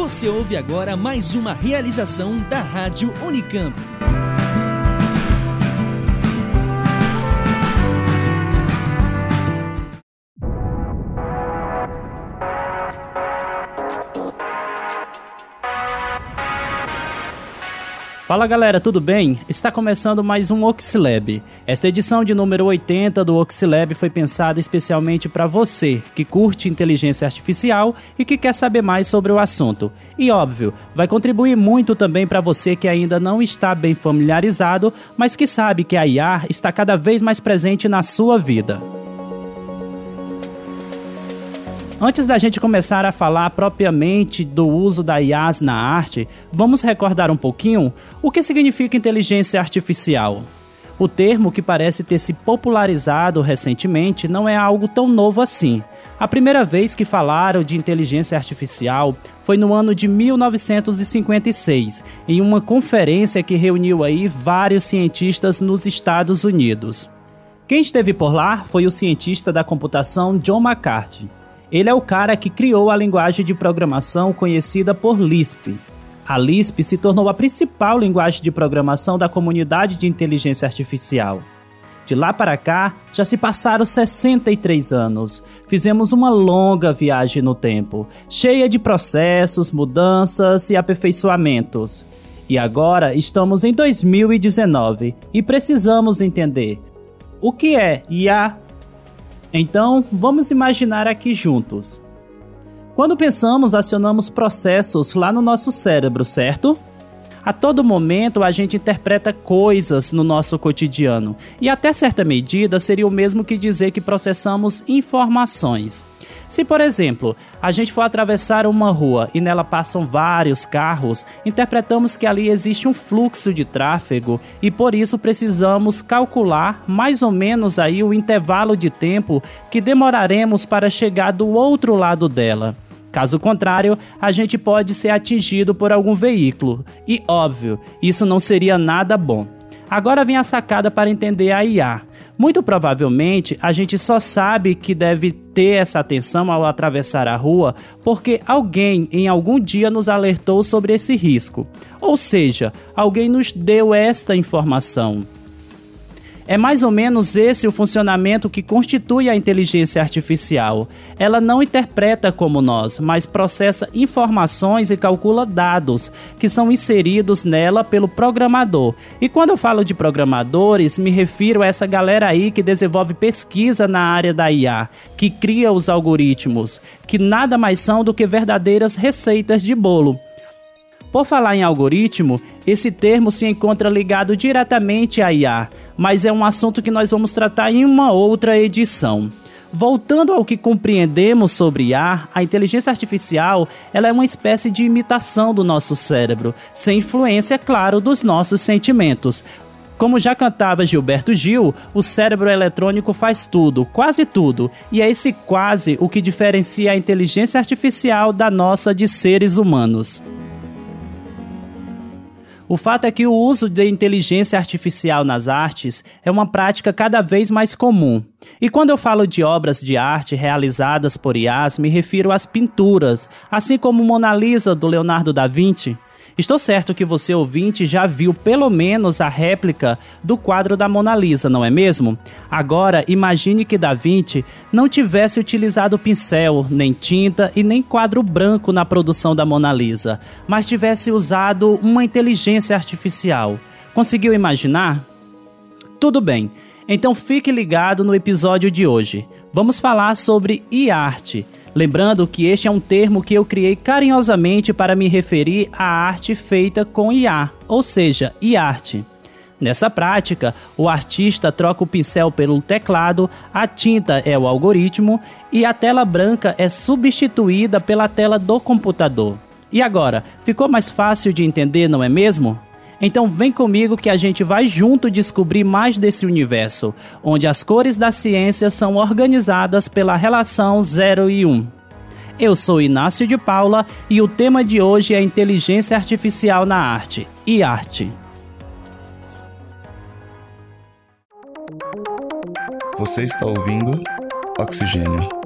Você ouve agora mais uma realização da Rádio Unicamp. Fala galera, tudo bem? Está começando mais um Oxilab. Esta edição de número 80 do Oxilab foi pensada especialmente para você que curte inteligência artificial e que quer saber mais sobre o assunto. E óbvio, vai contribuir muito também para você que ainda não está bem familiarizado, mas que sabe que a IA está cada vez mais presente na sua vida. Antes da gente começar a falar propriamente do uso da IAS na arte, vamos recordar um pouquinho o que significa inteligência artificial. O termo, que parece ter se popularizado recentemente, não é algo tão novo assim. A primeira vez que falaram de inteligência artificial foi no ano de 1956, em uma conferência que reuniu aí vários cientistas nos Estados Unidos. Quem esteve por lá foi o cientista da computação John McCarthy. Ele é o cara que criou a linguagem de programação conhecida por Lisp. A Lisp se tornou a principal linguagem de programação da comunidade de inteligência artificial. De lá para cá, já se passaram 63 anos. Fizemos uma longa viagem no tempo, cheia de processos, mudanças e aperfeiçoamentos. E agora estamos em 2019 e precisamos entender o que é IA então, vamos imaginar aqui juntos. Quando pensamos, acionamos processos lá no nosso cérebro, certo? A todo momento a gente interpreta coisas no nosso cotidiano, e até certa medida seria o mesmo que dizer que processamos informações. Se, por exemplo, a gente for atravessar uma rua e nela passam vários carros, interpretamos que ali existe um fluxo de tráfego e por isso precisamos calcular mais ou menos aí o intervalo de tempo que demoraremos para chegar do outro lado dela. Caso contrário, a gente pode ser atingido por algum veículo. E óbvio, isso não seria nada bom. Agora vem a sacada para entender a IA. Muito provavelmente a gente só sabe que deve ter essa atenção ao atravessar a rua porque alguém em algum dia nos alertou sobre esse risco. Ou seja, alguém nos deu esta informação. É mais ou menos esse o funcionamento que constitui a inteligência artificial. Ela não interpreta como nós, mas processa informações e calcula dados que são inseridos nela pelo programador. E quando eu falo de programadores, me refiro a essa galera aí que desenvolve pesquisa na área da IA, que cria os algoritmos, que nada mais são do que verdadeiras receitas de bolo. Por falar em algoritmo, esse termo se encontra ligado diretamente à IA mas é um assunto que nós vamos tratar em uma outra edição. Voltando ao que compreendemos sobre IA, a inteligência artificial ela é uma espécie de imitação do nosso cérebro, sem influência, claro, dos nossos sentimentos. Como já cantava Gilberto Gil, o cérebro eletrônico faz tudo, quase tudo, e é esse quase o que diferencia a inteligência artificial da nossa de seres humanos. O fato é que o uso de inteligência artificial nas artes é uma prática cada vez mais comum. E quando eu falo de obras de arte realizadas por IAs, me refiro às pinturas, assim como Mona Lisa do Leonardo da Vinci. Estou certo que você ouvinte já viu pelo menos a réplica do quadro da Mona Lisa, não é mesmo? Agora, imagine que Da Vinci não tivesse utilizado pincel, nem tinta e nem quadro branco na produção da Mona Lisa, mas tivesse usado uma inteligência artificial. Conseguiu imaginar? Tudo bem. Então fique ligado no episódio de hoje. Vamos falar sobre e-arte Lembrando que este é um termo que eu criei carinhosamente para me referir à arte feita com IA, ou seja, e-arte. Nessa prática, o artista troca o pincel pelo teclado, a tinta é o algoritmo e a tela branca é substituída pela tela do computador. E agora, ficou mais fácil de entender, não é mesmo? Então vem comigo que a gente vai junto descobrir mais desse universo, onde as cores da ciência são organizadas pela relação 0 e 1. Um. Eu sou Inácio de Paula e o tema de hoje é inteligência artificial na arte e arte. Você está ouvindo Oxigênio.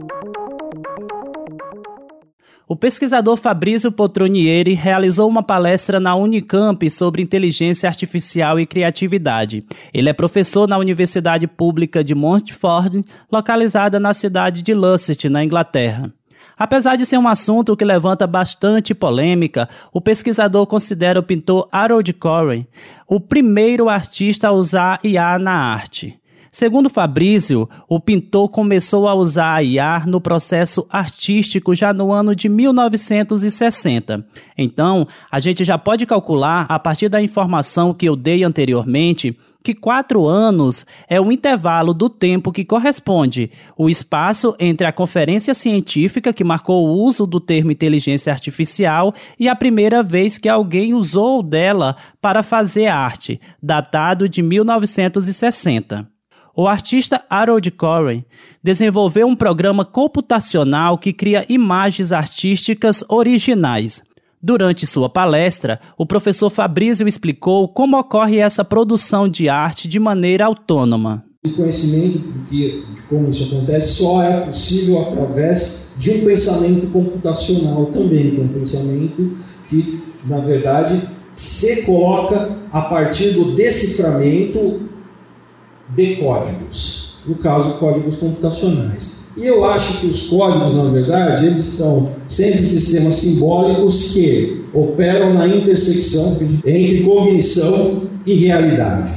O pesquisador Fabrício Potronieri realizou uma palestra na Unicamp sobre inteligência artificial e criatividade. Ele é professor na Universidade Pública de Montfort, localizada na cidade de Lusset, na Inglaterra. Apesar de ser um assunto que levanta bastante polêmica, o pesquisador considera o pintor Harold Corey o primeiro artista a usar IA na arte. Segundo Fabrício, o pintor começou a usar a IA no processo artístico já no ano de 1960. Então, a gente já pode calcular, a partir da informação que eu dei anteriormente, que quatro anos é o intervalo do tempo que corresponde o espaço entre a conferência científica que marcou o uso do termo inteligência artificial e a primeira vez que alguém usou dela para fazer arte, datado de 1960 o artista Harold Corey desenvolveu um programa computacional que cria imagens artísticas originais. Durante sua palestra, o professor Fabrício explicou como ocorre essa produção de arte de maneira autônoma. O conhecimento de como isso acontece só é possível através de um pensamento computacional também, que é um pensamento que, na verdade, se coloca a partir do deciframento de códigos, no caso, códigos computacionais. E eu acho que os códigos, na verdade, eles são sempre sistemas simbólicos que operam na intersecção entre cognição e realidade.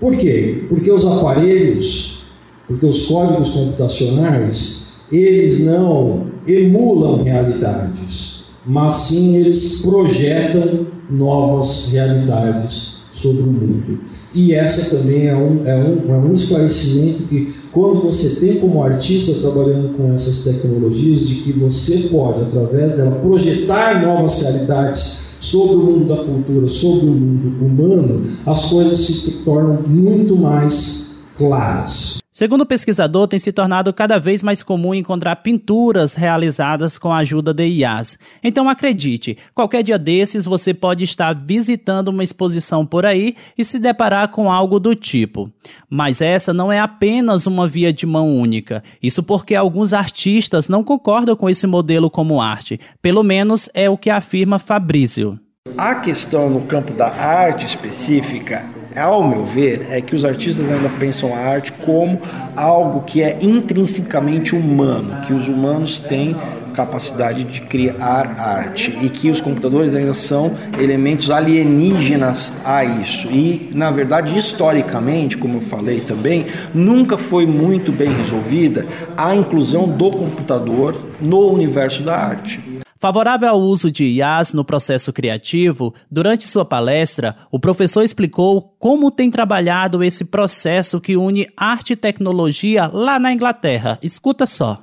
Por quê? Porque os aparelhos, porque os códigos computacionais, eles não emulam realidades, mas sim eles projetam novas realidades sobre o mundo. E essa também é um, é um, é um esclarecimento que, quando você tem como artista trabalhando com essas tecnologias, de que você pode, através dela, projetar novas realidades sobre o mundo da cultura, sobre o mundo humano, as coisas se tornam muito mais claras. Segundo o pesquisador, tem se tornado cada vez mais comum encontrar pinturas realizadas com a ajuda de IAs. Então acredite, qualquer dia desses você pode estar visitando uma exposição por aí e se deparar com algo do tipo. Mas essa não é apenas uma via de mão única. Isso porque alguns artistas não concordam com esse modelo como arte. Pelo menos é o que afirma Fabrício. A questão no campo da arte específica ao meu ver, é que os artistas ainda pensam a arte como algo que é intrinsecamente humano, que os humanos têm capacidade de criar arte e que os computadores ainda são elementos alienígenas a isso. E, na verdade, historicamente, como eu falei também, nunca foi muito bem resolvida a inclusão do computador no universo da arte. Favorável ao uso de IAs no processo criativo, durante sua palestra, o professor explicou como tem trabalhado esse processo que une arte e tecnologia lá na Inglaterra. Escuta só.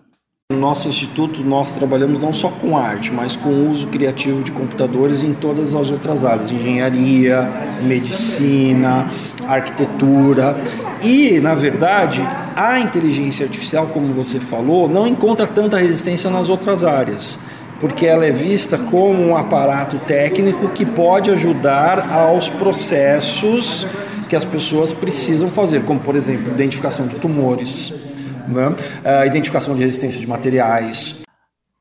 No nosso instituto, nós trabalhamos não só com arte, mas com o uso criativo de computadores em todas as outras áreas: engenharia, medicina, arquitetura. E, na verdade, a inteligência artificial, como você falou, não encontra tanta resistência nas outras áreas porque ela é vista como um aparato técnico que pode ajudar aos processos que as pessoas precisam fazer, como por exemplo, identificação de tumores, né? a identificação de resistência de materiais.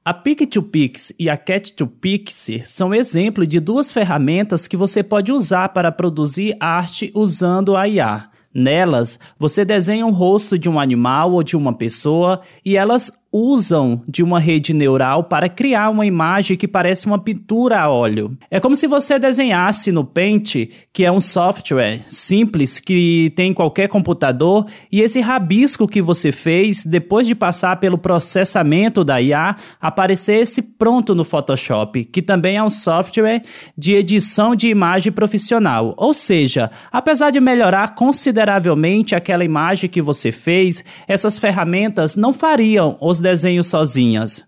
A Pick2Pix e a Cat2Pix são exemplos de duas ferramentas que você pode usar para produzir arte usando a IA. Nelas, você desenha um rosto de um animal ou de uma pessoa e elas usam de uma rede neural para criar uma imagem que parece uma pintura a óleo. É como se você desenhasse no Paint, que é um software simples que tem em qualquer computador, e esse rabisco que você fez, depois de passar pelo processamento da IA, aparecesse pronto no Photoshop, que também é um software de edição de imagem profissional. Ou seja, apesar de melhorar consideravelmente aquela imagem que você fez, essas ferramentas não fariam os desenhos sozinhas.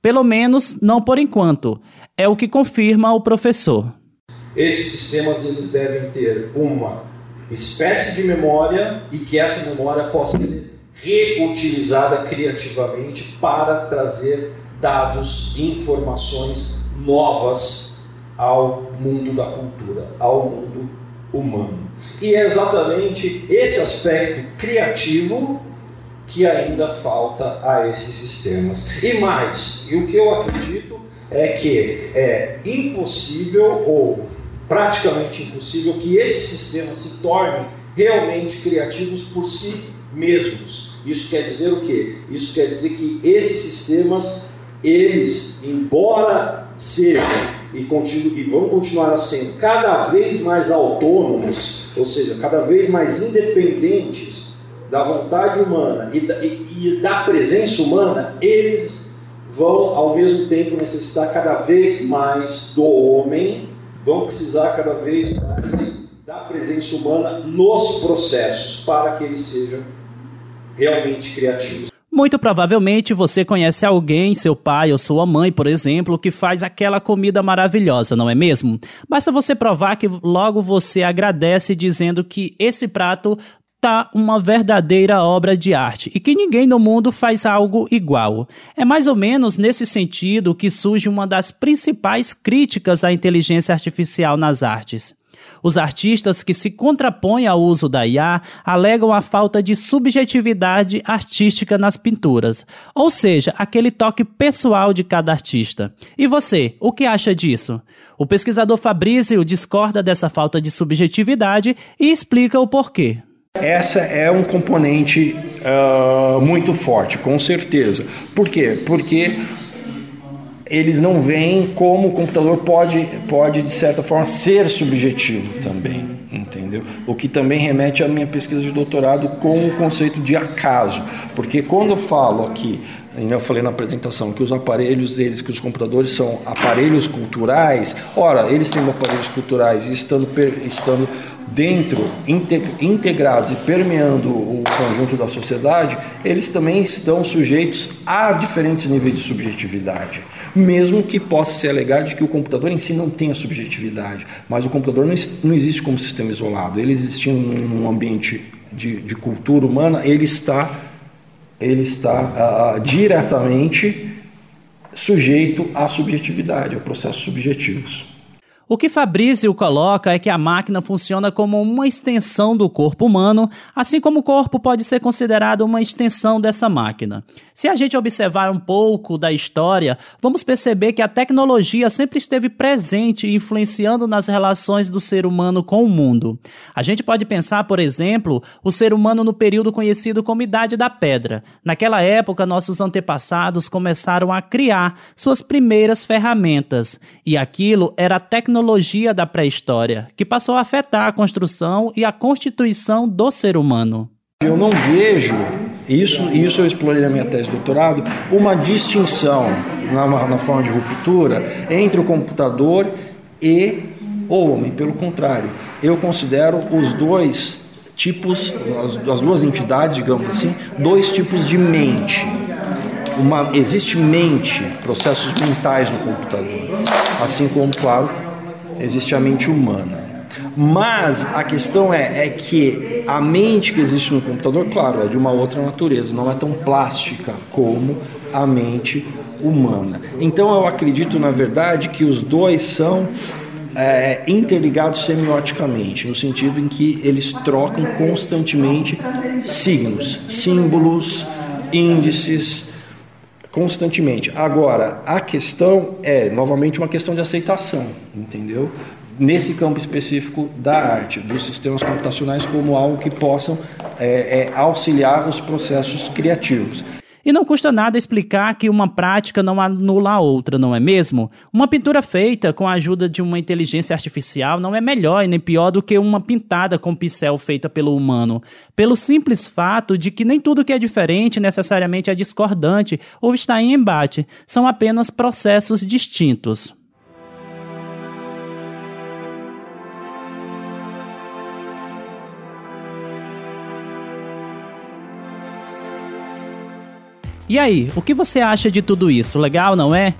Pelo menos não por enquanto, é o que confirma o professor. Esses sistemas eles devem ter uma espécie de memória e que essa memória possa ser reutilizada criativamente para trazer dados e informações novas ao mundo da cultura, ao mundo humano. E é exatamente esse aspecto criativo que ainda falta a esses sistemas. E mais, e o que eu acredito é que é impossível ou praticamente impossível que esses sistemas se tornem realmente criativos por si mesmos. Isso quer dizer o quê? Isso quer dizer que esses sistemas, eles, embora sejam e, continu, e vão continuar sendo cada vez mais autônomos, ou seja, cada vez mais independentes da vontade humana e da, e, e da presença humana, eles vão ao mesmo tempo necessitar cada vez mais do homem, vão precisar cada vez mais da presença humana nos processos para que eles sejam realmente criativos. Muito provavelmente você conhece alguém, seu pai ou sua mãe, por exemplo, que faz aquela comida maravilhosa, não é mesmo? Basta você provar que logo você agradece dizendo que esse prato tá uma verdadeira obra de arte e que ninguém no mundo faz algo igual. É mais ou menos nesse sentido que surge uma das principais críticas à inteligência artificial nas artes. Os artistas que se contrapõem ao uso da IA alegam a falta de subjetividade artística nas pinturas, ou seja, aquele toque pessoal de cada artista. E você, o que acha disso? O pesquisador Fabrício discorda dessa falta de subjetividade e explica o porquê. Essa é um componente uh, muito forte, com certeza. Por quê? Porque eles não veem como o computador pode, pode de certa forma, ser subjetivo também, entendeu? O que também remete à minha pesquisa de doutorado com o conceito de acaso, porque quando eu falo aqui, eu falei na apresentação que os aparelhos deles, que os computadores são aparelhos culturais, ora, eles sendo aparelhos culturais e estando, estando dentro, integrados e permeando o conjunto da sociedade, eles também estão sujeitos a diferentes níveis de subjetividade. Mesmo que possa se alegar de que o computador em si não tenha subjetividade, mas o computador não, não existe como sistema isolado. Ele existindo num ambiente de, de cultura humana, ele está, ele está uh, diretamente sujeito à subjetividade, a processos subjetivos. O que Fabrício coloca é que a máquina funciona como uma extensão do corpo humano, assim como o corpo pode ser considerado uma extensão dessa máquina. Se a gente observar um pouco da história, vamos perceber que a tecnologia sempre esteve presente e influenciando nas relações do ser humano com o mundo. A gente pode pensar, por exemplo, o ser humano no período conhecido como Idade da Pedra. Naquela época, nossos antepassados começaram a criar suas primeiras ferramentas, e aquilo era a tecnologia tecnologia da pré-história, que passou a afetar a construção e a constituição do ser humano. Eu não vejo, isso, isso eu explorei na minha tese de doutorado, uma distinção na, na forma de ruptura entre o computador e o homem. Pelo contrário, eu considero os dois tipos, as, as duas entidades, digamos assim, dois tipos de mente. Uma, existe mente, processos mentais no computador, assim como, claro, existe a mente humana. Mas a questão é, é que a mente que existe no computador, claro, é de uma outra natureza, não é tão plástica como a mente humana. Então eu acredito, na verdade, que os dois são é, interligados semioticamente, no sentido em que eles trocam constantemente signos, símbolos, índices, constantemente. Agora, a questão é, novamente, uma questão de aceitação, entendeu? Nesse campo específico da arte, dos sistemas computacionais, como algo que possam é, é, auxiliar os processos criativos. E não custa nada explicar que uma prática não anula a outra, não é mesmo? Uma pintura feita com a ajuda de uma inteligência artificial não é melhor e nem pior do que uma pintada com pincel feita pelo humano, pelo simples fato de que nem tudo que é diferente necessariamente é discordante ou está em embate, são apenas processos distintos. E aí, o que você acha de tudo isso? Legal, não é?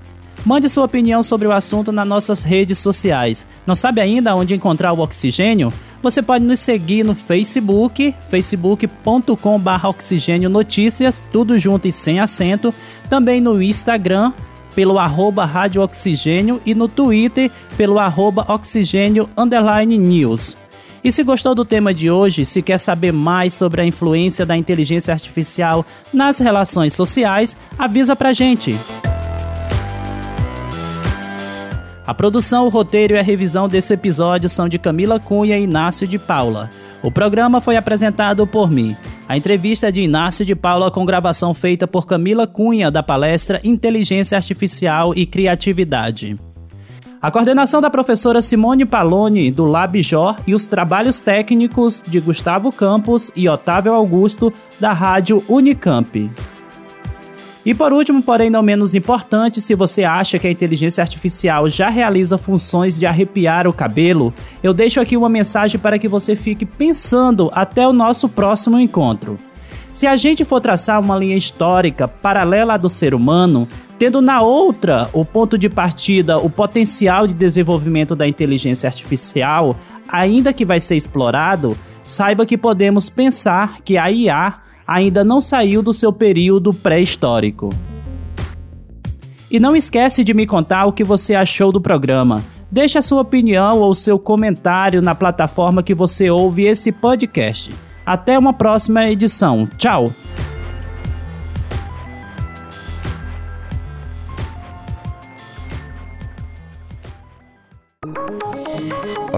Mande sua opinião sobre o assunto nas nossas redes sociais. Não sabe ainda onde encontrar o oxigênio? Você pode nos seguir no Facebook, facebook.com.br oxigênio notícias, tudo junto e sem acento. Também no Instagram, pelo arroba Rádio Oxigênio e no Twitter, pelo arroba Oxigênio News. E se gostou do tema de hoje, se quer saber mais sobre a influência da inteligência artificial nas relações sociais, avisa pra gente. A produção, o roteiro e a revisão desse episódio são de Camila Cunha e Inácio de Paula. O programa foi apresentado por mim. A entrevista é de Inácio de Paula com gravação feita por Camila Cunha da palestra Inteligência Artificial e Criatividade. A coordenação da professora Simone Paloni, do LabJor, e os trabalhos técnicos de Gustavo Campos e Otávio Augusto, da Rádio Unicamp. E por último, porém não menos importante, se você acha que a inteligência artificial já realiza funções de arrepiar o cabelo, eu deixo aqui uma mensagem para que você fique pensando até o nosso próximo encontro. Se a gente for traçar uma linha histórica paralela à do ser humano, tendo na outra o ponto de partida, o potencial de desenvolvimento da inteligência artificial, ainda que vai ser explorado, saiba que podemos pensar que a IA ainda não saiu do seu período pré-histórico. E não esquece de me contar o que você achou do programa. Deixe a sua opinião ou seu comentário na plataforma que você ouve esse podcast. Até uma próxima edição. Tchau!